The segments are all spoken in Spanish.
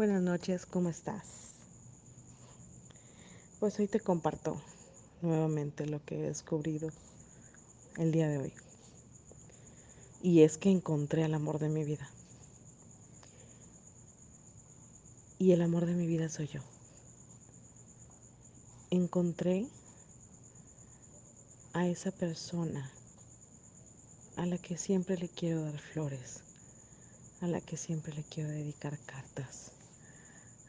Buenas noches, ¿cómo estás? Pues hoy te comparto nuevamente lo que he descubrido el día de hoy. Y es que encontré el amor de mi vida. Y el amor de mi vida soy yo. Encontré a esa persona a la que siempre le quiero dar flores, a la que siempre le quiero dedicar cartas,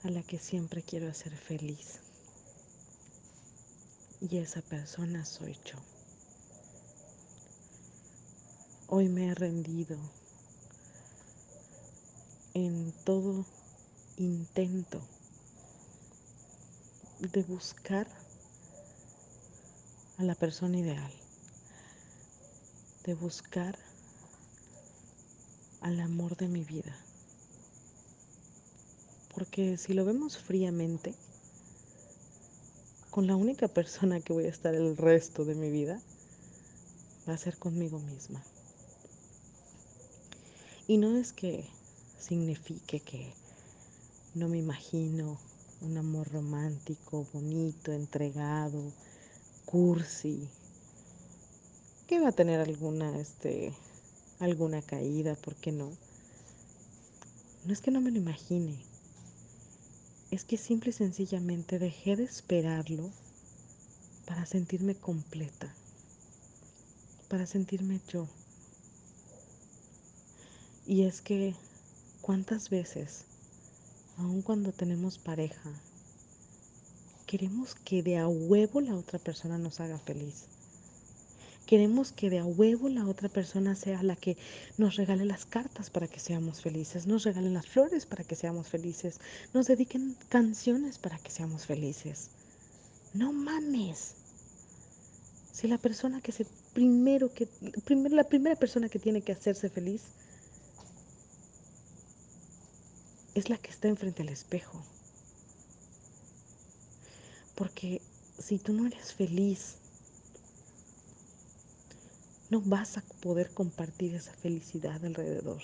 a la que siempre quiero hacer feliz. Y esa persona soy yo. Hoy me he rendido en todo intento de buscar a la persona ideal, de buscar al amor de mi vida. Porque si lo vemos fríamente, con la única persona que voy a estar el resto de mi vida va a ser conmigo misma. Y no es que signifique que no me imagino un amor romántico, bonito, entregado, cursi, que va a tener alguna, este, alguna caída, ¿por qué no? No es que no me lo imagine, es que simple y sencillamente dejé de esperarlo para sentirme completa, para sentirme yo. Y es que, ¿cuántas veces, aun cuando tenemos pareja, queremos que de a huevo la otra persona nos haga feliz? Queremos que de a huevo la otra persona sea la que nos regale las cartas para que seamos felices, nos regalen las flores para que seamos felices, nos dediquen canciones para que seamos felices. No mames. Si la persona que se primero que primero, la primera persona que tiene que hacerse feliz es la que está enfrente al espejo. Porque si tú no eres feliz no vas a poder compartir esa felicidad alrededor.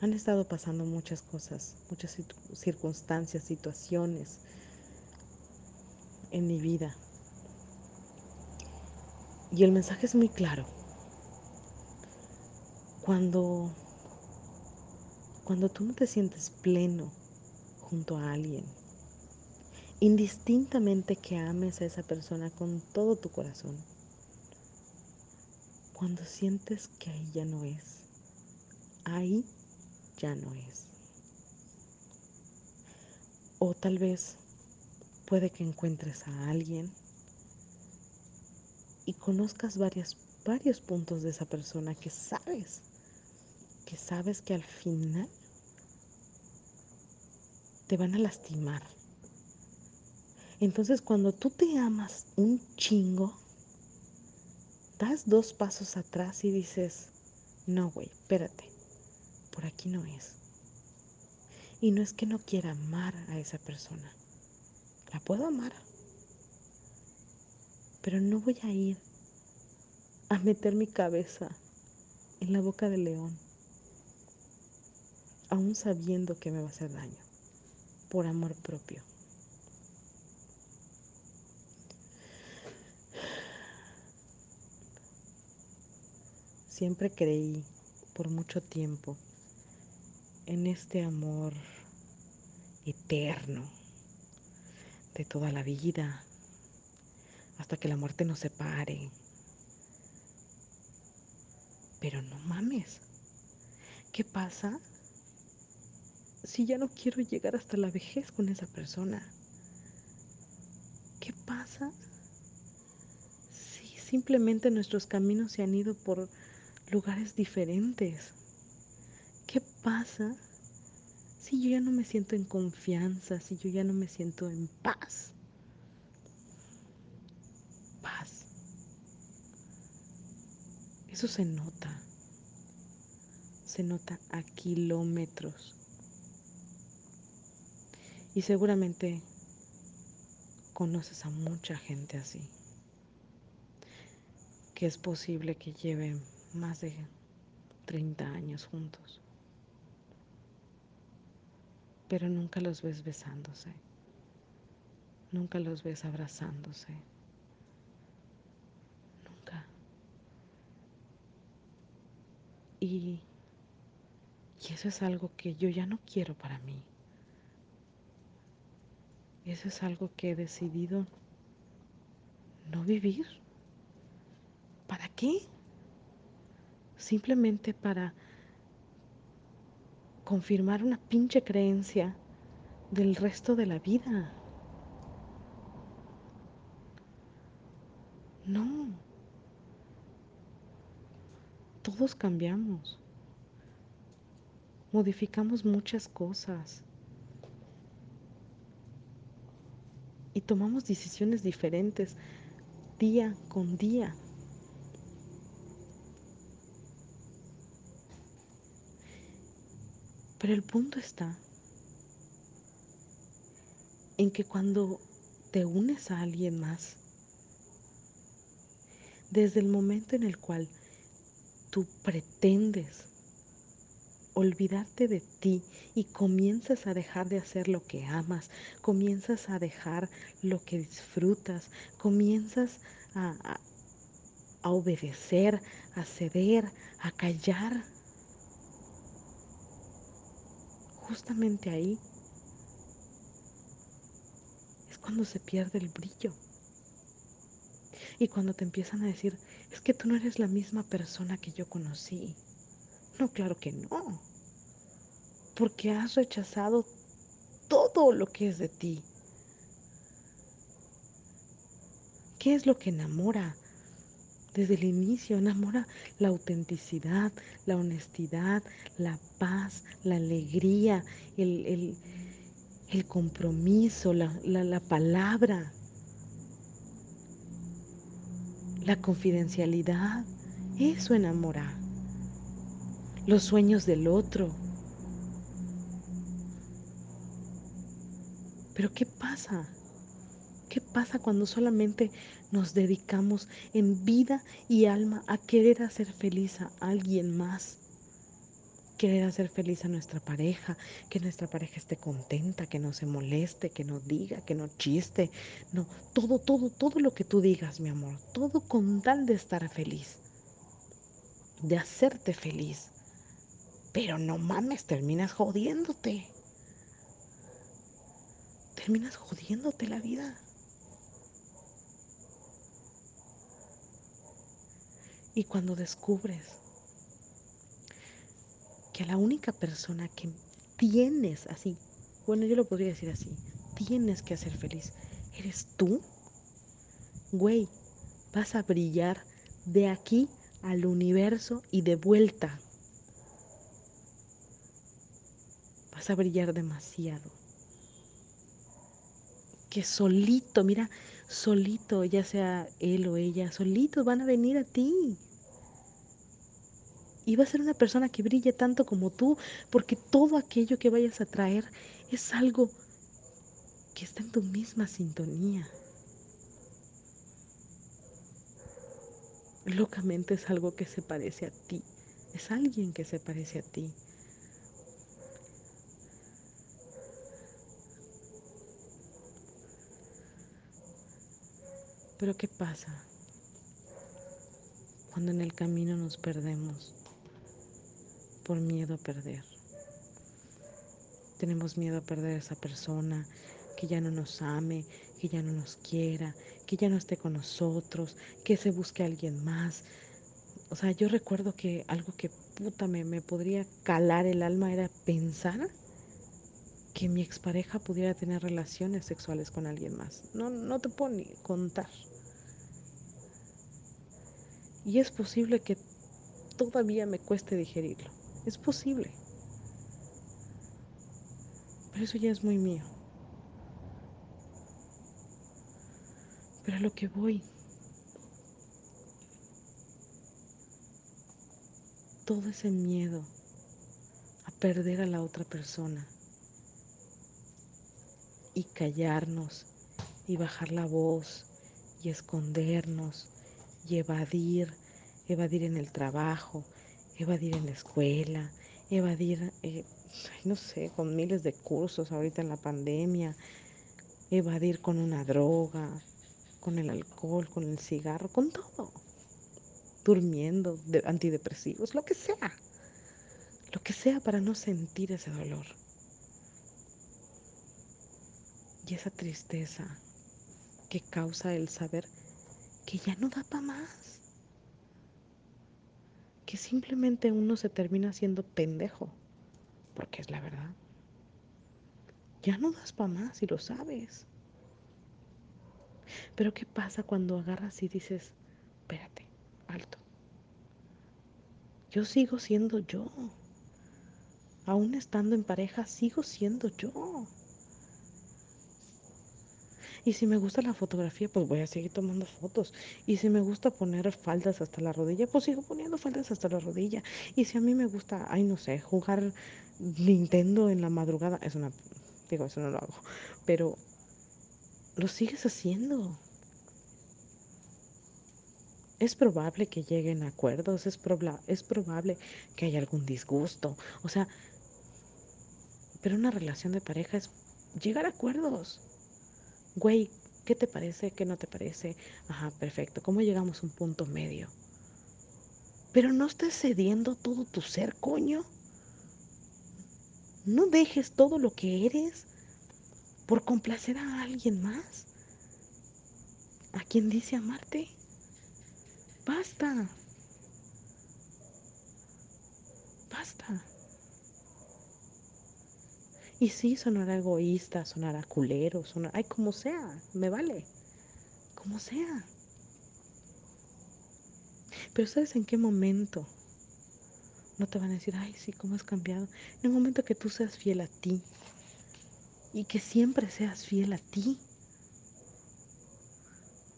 Han estado pasando muchas cosas, muchas circunstancias, situaciones en mi vida. Y el mensaje es muy claro. Cuando cuando tú no te sientes pleno junto a alguien, indistintamente que ames a esa persona con todo tu corazón, cuando sientes que ahí ya no es, ahí ya no es. O tal vez puede que encuentres a alguien y conozcas varios puntos de esa persona que sabes, que sabes que al final te van a lastimar entonces cuando tú te amas un chingo, das dos pasos atrás y dices, no, güey, espérate, por aquí no es. Y no es que no quiera amar a esa persona, la puedo amar, pero no voy a ir a meter mi cabeza en la boca del león, aún sabiendo que me va a hacer daño, por amor propio. Siempre creí por mucho tiempo en este amor eterno de toda la vida, hasta que la muerte nos separe. Pero no mames, ¿qué pasa si ya no quiero llegar hasta la vejez con esa persona? ¿Qué pasa si simplemente nuestros caminos se han ido por lugares diferentes. ¿Qué pasa si yo ya no me siento en confianza, si yo ya no me siento en paz? Paz. Eso se nota. Se nota a kilómetros. Y seguramente conoces a mucha gente así. Que es posible que lleven más de 30 años juntos. pero nunca los ves besándose, nunca los ves abrazándose, nunca. Y, y eso es algo que yo ya no quiero para mí. Eso es algo que he decidido no vivir. ¿Para qué? Simplemente para confirmar una pinche creencia del resto de la vida. No. Todos cambiamos. Modificamos muchas cosas. Y tomamos decisiones diferentes día con día. Pero el punto está en que cuando te unes a alguien más, desde el momento en el cual tú pretendes olvidarte de ti y comienzas a dejar de hacer lo que amas, comienzas a dejar lo que disfrutas, comienzas a, a, obedecer, a ceder, a callar, justamente ahí es cuando se pierde el brillo. Y cuando te empiezan a decir, es que tú no eres la misma persona que yo conocí. No, claro que no. Porque has rechazado todo lo que es de ti. ¿Qué es lo que enamora? Desde el inicio enamora la autenticidad, la honestidad, la paz, la alegría, el, el, el compromiso, la, la, la palabra, la confidencialidad. Eso enamora. Los sueños del otro. Pero ¿qué pasa? ¿Qué pasa cuando solamente nos dedicamos en vida y alma a querer hacer feliz a alguien más? Querer hacer feliz a nuestra pareja, que nuestra pareja esté contenta, que no se moleste, que no diga, que no chiste, no, todo, todo, todo lo que tú digas, mi amor, todo con tal de estar feliz, de hacerte feliz. Pero no mames, terminas jodiéndote. Terminas jodiéndote la vida. Y cuando descubres que la única persona que tienes así, bueno, yo lo podría decir así, tienes que hacer feliz, eres tú, güey, vas a brillar de aquí al universo y de vuelta. Vas a brillar demasiado. Que solito, mira, solito, ya sea él o ella, solitos van a venir a ti y va a ser una persona que brille tanto como tú, porque todo aquello que vayas a traer es algo que está en tu misma sintonía. Locamente es algo que se parece a ti, es alguien que se parece a ti. Pero ¿qué pasa cuando en el camino nos perdemos? Por miedo a perder. Tenemos miedo a perder a esa persona que ya no nos ame, que ya no nos quiera, que ya no esté con nosotros, que se busque a alguien más. O sea, yo recuerdo que algo que puta me, me podría calar el alma era pensar que mi expareja pudiera tener relaciones sexuales con alguien más. No, no te puedo ni contar. Y es posible que todavía me cueste digerirlo. Es posible. Pero eso ya es muy mío. Pero a lo que voy, todo ese miedo a perder a la otra persona y callarnos y bajar la voz y escondernos y evadir, evadir en el trabajo, evadir en la escuela, evadir, eh, no sé, con miles de cursos ahorita en la pandemia, evadir con una droga, con el alcohol, con el cigarro, con todo. Durmiendo, de antidepresivos, lo que sea. Lo que sea para no sentir ese dolor. Y esa tristeza que causa el saber que ya no da para más. Que simplemente uno se termina siendo pendejo. Porque es la verdad. Ya no das para más y lo sabes. Pero ¿qué pasa cuando agarras y dices, espérate, alto? Yo sigo siendo yo. Aún estando en pareja, sigo siendo yo. Y si me gusta la fotografía, pues voy a seguir tomando fotos. Y si me gusta poner faldas hasta la rodilla, pues sigo poniendo faldas hasta la rodilla. Y si a mí me gusta, ay, no sé, jugar Nintendo en la madrugada, es una, digo, eso no lo hago, pero lo sigues haciendo. Es probable que lleguen acuerdos, es, proba es probable que haya algún disgusto. O sea, pero una relación de pareja es llegar a acuerdos. Güey, ¿qué te parece? ¿Qué no te parece? Ajá, perfecto. ¿Cómo llegamos a un punto medio? Pero no estés cediendo todo tu ser, coño. No dejes todo lo que eres por complacer a alguien más. A quien dice amarte. Basta. Basta. Y sí, sonará egoísta, sonará culero, sonará, ay, como sea, me vale, como sea. Pero ¿sabes en qué momento? No te van a decir, ay, sí, cómo has cambiado. En el momento que tú seas fiel a ti y que siempre seas fiel a ti,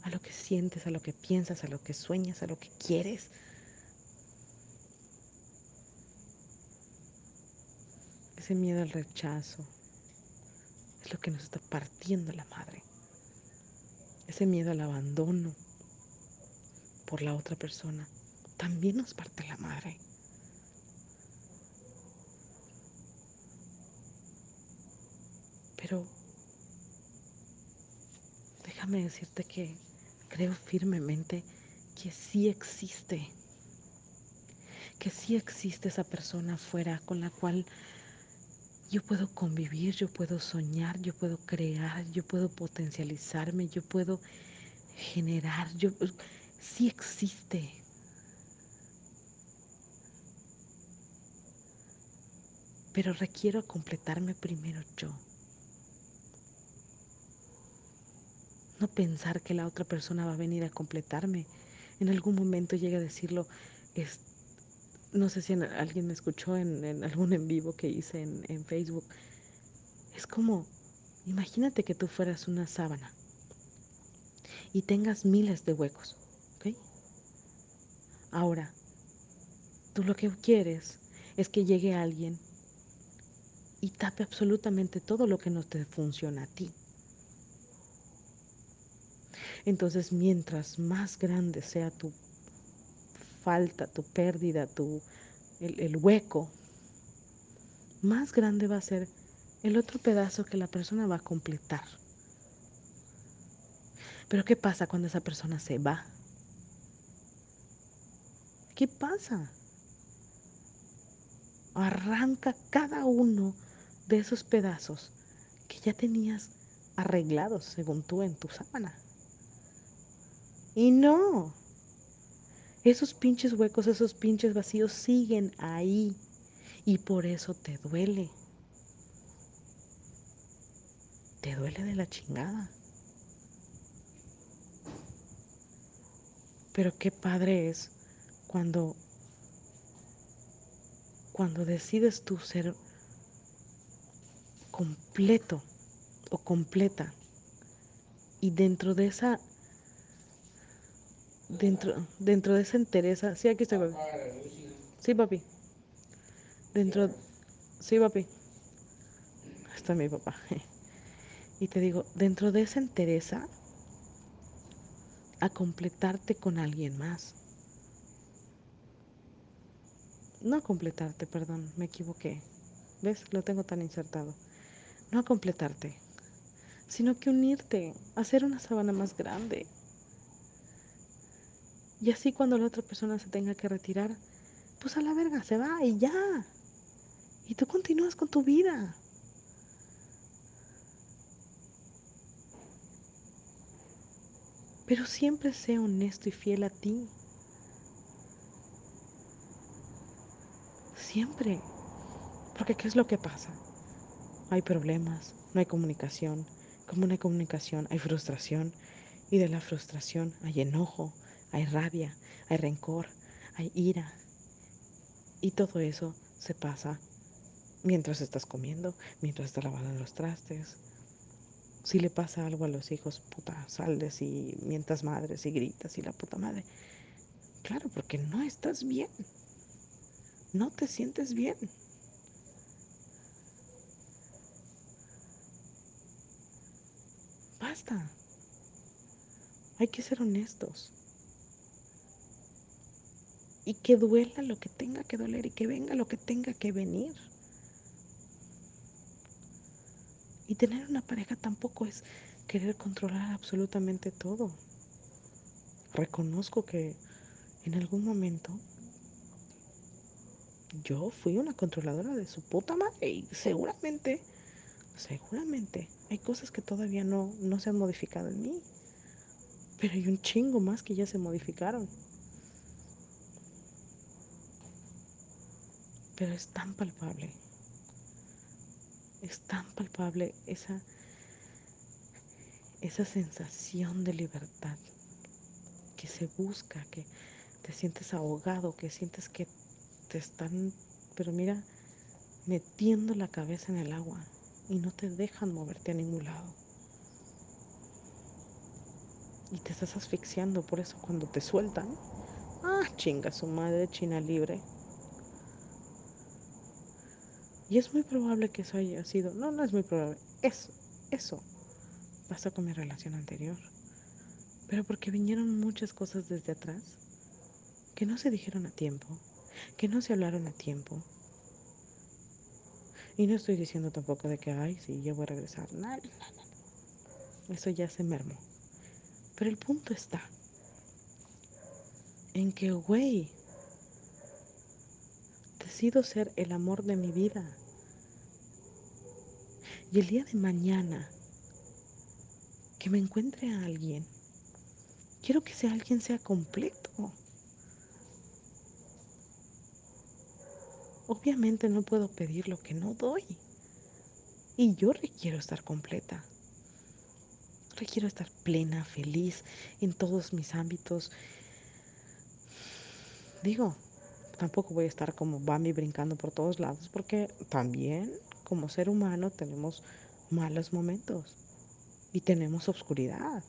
a lo que sientes, a lo que piensas, a lo que sueñas, a lo que quieres. Ese miedo al rechazo es lo que nos está partiendo la madre. Ese miedo al abandono por la otra persona también nos parte la madre. Pero déjame decirte que creo firmemente que sí existe, que sí existe esa persona afuera con la cual yo puedo convivir, yo puedo soñar, yo puedo crear, yo puedo potencializarme, yo puedo generar, yo sí existe. Pero requiero completarme primero yo. No pensar que la otra persona va a venir a completarme. En algún momento llega a decirlo, es, no sé si alguien me escuchó en, algún en vivo que hice en, en Facebook. Es como, imagínate que tú fueras una sábana y tengas miles de huecos, ¿ok? Ahora, tú lo que quieres es que llegue alguien y tape absolutamente todo lo que no te funciona a ti. Entonces, mientras más grande sea tu falta, tu pérdida, tu, el, el, hueco, más grande va a ser el otro pedazo que la persona va a completar. Pero ¿qué pasa cuando esa persona se va? ¿Qué pasa? Arranca cada uno de esos pedazos que ya tenías arreglados según tú en tu sábana. Y no. Esos pinches huecos, esos pinches vacíos siguen ahí. Y por eso te duele. Te duele de la chingada. Pero qué padre es cuando cuando decides tú ser completo o completa y dentro de esa dentro dentro de esa entereza sí aquí estoy papi sí papi dentro sí papi está mi papá y te digo dentro de esa entereza a completarte con alguien más no completarte perdón me equivoqué ¿ves? Lo tengo tan insertado. No a completarte, sino que unirte, hacer una sábana más grande. Y así cuando la otra persona se tenga que retirar, pues a la verga se va y ya. Y tú continúas con tu vida. Pero siempre sé honesto y fiel a ti. Siempre. Porque ¿qué es lo que pasa? Hay problemas, no hay comunicación. Como no hay comunicación, hay frustración. Y de la frustración hay enojo, hay rabia, hay rencor, hay ira. Y todo eso se pasa mientras estás comiendo, mientras estás lavando los trastes. Si le pasa algo a los hijos, puta, saldes y mientas madres y gritas y la puta madre. Claro, porque no estás bien. No te sientes bien. Basta. Hay que ser honestos. Y que duela lo que tenga que doler y que venga lo que tenga que venir. Y tener una pareja tampoco es querer controlar absolutamente todo. Reconozco que en algún momento yo fui una controladora de su puta madre y seguramente, seguramente hay cosas que todavía no, no se han modificado en mí. Pero hay un chingo más que ya se modificaron. Pero es tan palpable es tan palpable esa, esa sensación de libertad que se busca, que te sientes ahogado, que sientes que te están, pero mira, metiendo la cabeza en el agua y no te dejan moverte a ningún lado. Y te estás asfixiando, por eso cuando te sueltan, ah, chinga su madre, China libre. Y es muy probable que eso haya sido, no, no es muy probable, es eso pasó con mi relación anterior. Pero porque vinieron muchas cosas desde atrás que no se dijeron a tiempo, que no se hablaron a tiempo. Y no estoy diciendo tampoco de que, ay, sí, yo voy a regresar. No. Eso ya se mermó. Pero el punto está en que, güey, decido ser el amor de mi vida. Y el día de mañana que me encuentre a alguien, quiero que ese alguien sea completo. Obviamente no puedo pedir lo que no doy. Y yo requiero estar completa. Requiero estar plena, feliz en todos mis ámbitos. Digo, tampoco voy a estar como Bambi brincando por todos lados porque también como ser humano tenemos malos momentos y tenemos oscuridad.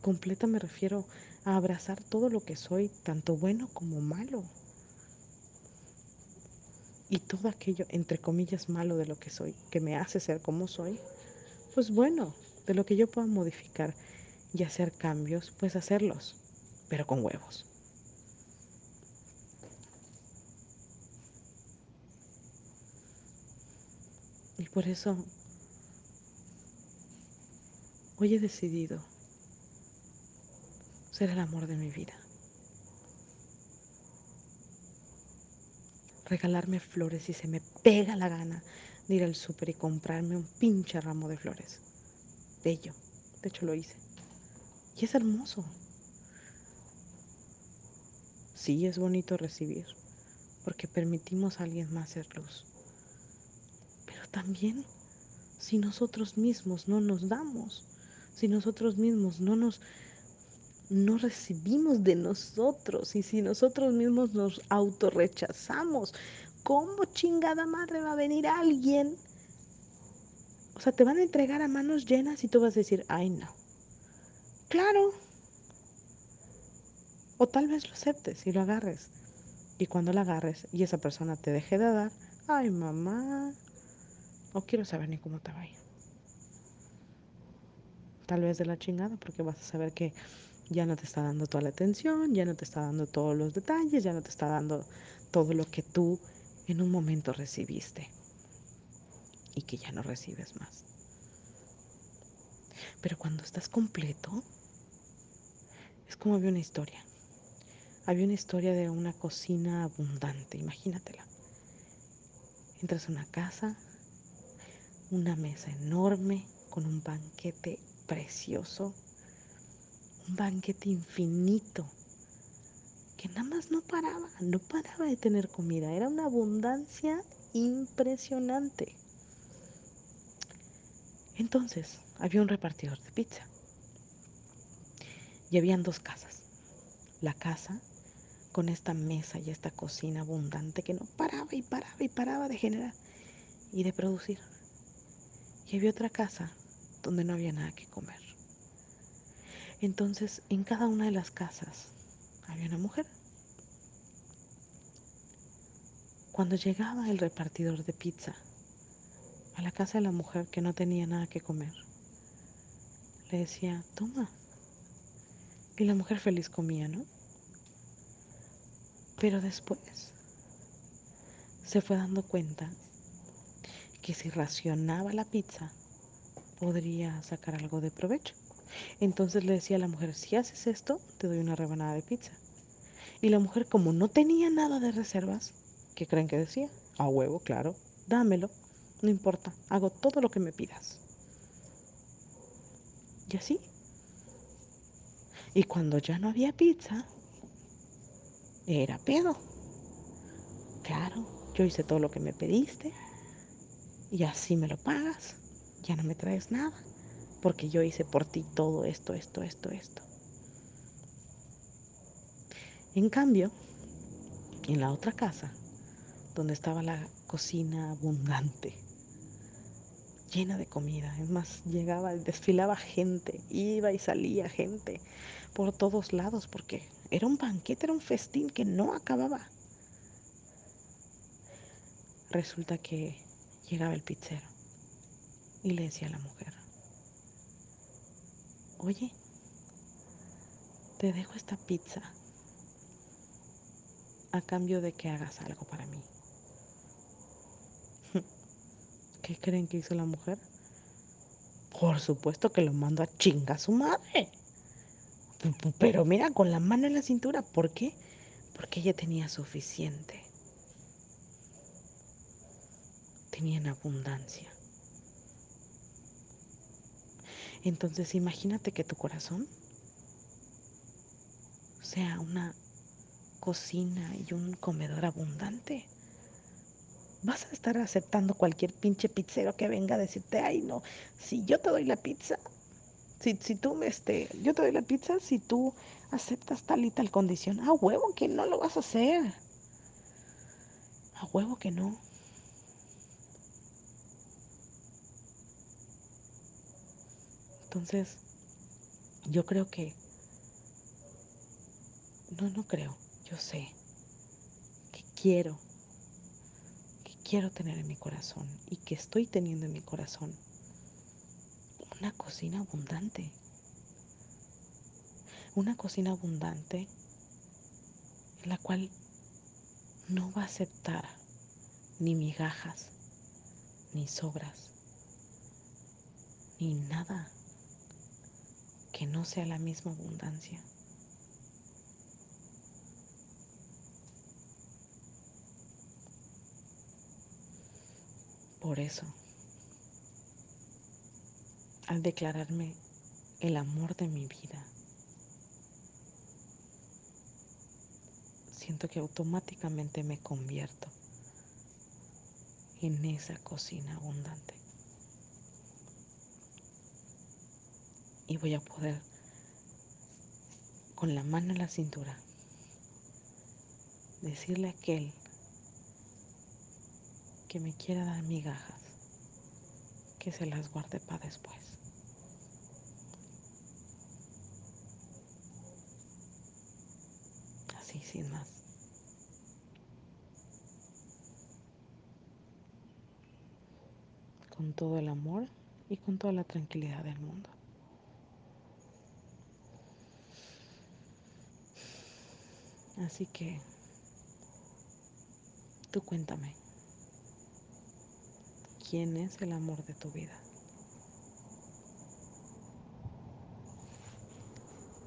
Completa me refiero a abrazar todo lo que soy, tanto bueno como malo. Y todo aquello, entre comillas, malo de lo que soy, que me hace ser como soy, pues bueno, de lo que yo pueda modificar y hacer cambios, pues hacerlos, pero con huevos. Por eso hoy he decidido ser el amor de mi vida. Regalarme flores si se me pega la gana de ir al súper y comprarme un pinche ramo de flores. Bello. De hecho lo hice. Y es hermoso. Sí es bonito recibir, porque permitimos a alguien más ser luz. También si nosotros mismos no nos damos, si nosotros mismos no nos no recibimos de nosotros y si nosotros mismos nos autorrechazamos, ¿cómo chingada madre va a venir alguien? O sea, te van a entregar a manos llenas y tú vas a decir, ay no. Claro. O tal vez lo aceptes y lo agarres. Y cuando lo agarres y esa persona te deje de dar, ay mamá, no quiero saber ni cómo te va a ir. Tal vez de la chingada porque vas a saber que ya no te está dando toda la atención, ya no te está dando todos los detalles, ya no te está dando todo lo que tú en un momento recibiste y que ya no recibes más. Pero cuando estás completo, es como había una historia. Había una historia de una cocina abundante, imagínatela. Entras a una casa, una mesa enorme con un banquete precioso, un banquete infinito, que nada más no paraba, no paraba de tener comida, era una abundancia impresionante. Entonces, había un repartidor de pizza. Y habían dos casas. La casa con esta mesa y esta cocina abundante que no paraba y paraba y paraba de generar y de producir. Y había otra casa donde no había nada que comer. Entonces, en cada una de las casas había una mujer. Cuando llegaba el repartidor de pizza a la casa de la mujer que no tenía nada que comer, le decía, toma. Y la mujer feliz comía, ¿no? Pero después se fue dando cuenta que si racionaba la pizza, podría sacar algo de provecho. Entonces le decía a la mujer, si haces esto, te doy una rebanada de pizza. Y la mujer, como no tenía nada de reservas, ¿qué creen que decía? A huevo, claro, dámelo, no importa, hago todo lo que me pidas. Y así. Y cuando ya no había pizza, era pedo. Claro, yo hice todo lo que me pediste y así me lo pagas. Ya no me traes nada porque yo hice por ti todo esto, esto, esto, esto. En cambio, en la otra casa, donde estaba la cocina abundante, llena de comida, es más, llegaba, desfilaba gente, iba y salía gente por todos lados, porque era un banquete, era un festín que no acababa. Resulta que llegaba el pizzero y le decía a la mujer, oye, te dejo esta pizza a cambio de que hagas algo para mí. ¿Qué creen que hizo la mujer? Por supuesto que lo mando a chinga a su madre. Pero mira, con la mano en la cintura. ¿Por qué? Porque ella tenía suficiente. Tenía en abundancia. Entonces imagínate que tu corazón sea una cocina y un comedor abundante. Vas a estar aceptando cualquier pinche pizzero que venga a decirte, ay no, si yo te doy la pizza, si, si tú me, este, yo te doy la pizza, si tú aceptas tal y tal condición, a huevo que no lo vas a hacer. A huevo que no. Entonces, yo creo que, no, no creo, yo sé que quiero, que quiero tener en mi corazón y que estoy teniendo en mi corazón una cocina abundante. Una cocina abundante en la cual no va a aceptar ni migajas, ni sobras, ni nada que no sea la misma abundancia. Por eso, al declararme el amor de mi vida, siento que automáticamente me convierto en esa cocina abundante. Y voy a poder, con la mano en la cintura, decirle a aquel que me quiera dar migajas, que se las guarde para después. Así, sin más. Con todo el amor y con toda la tranquilidad del mundo. Así que Tú cuéntame, ¿quién es el amor de tu vida?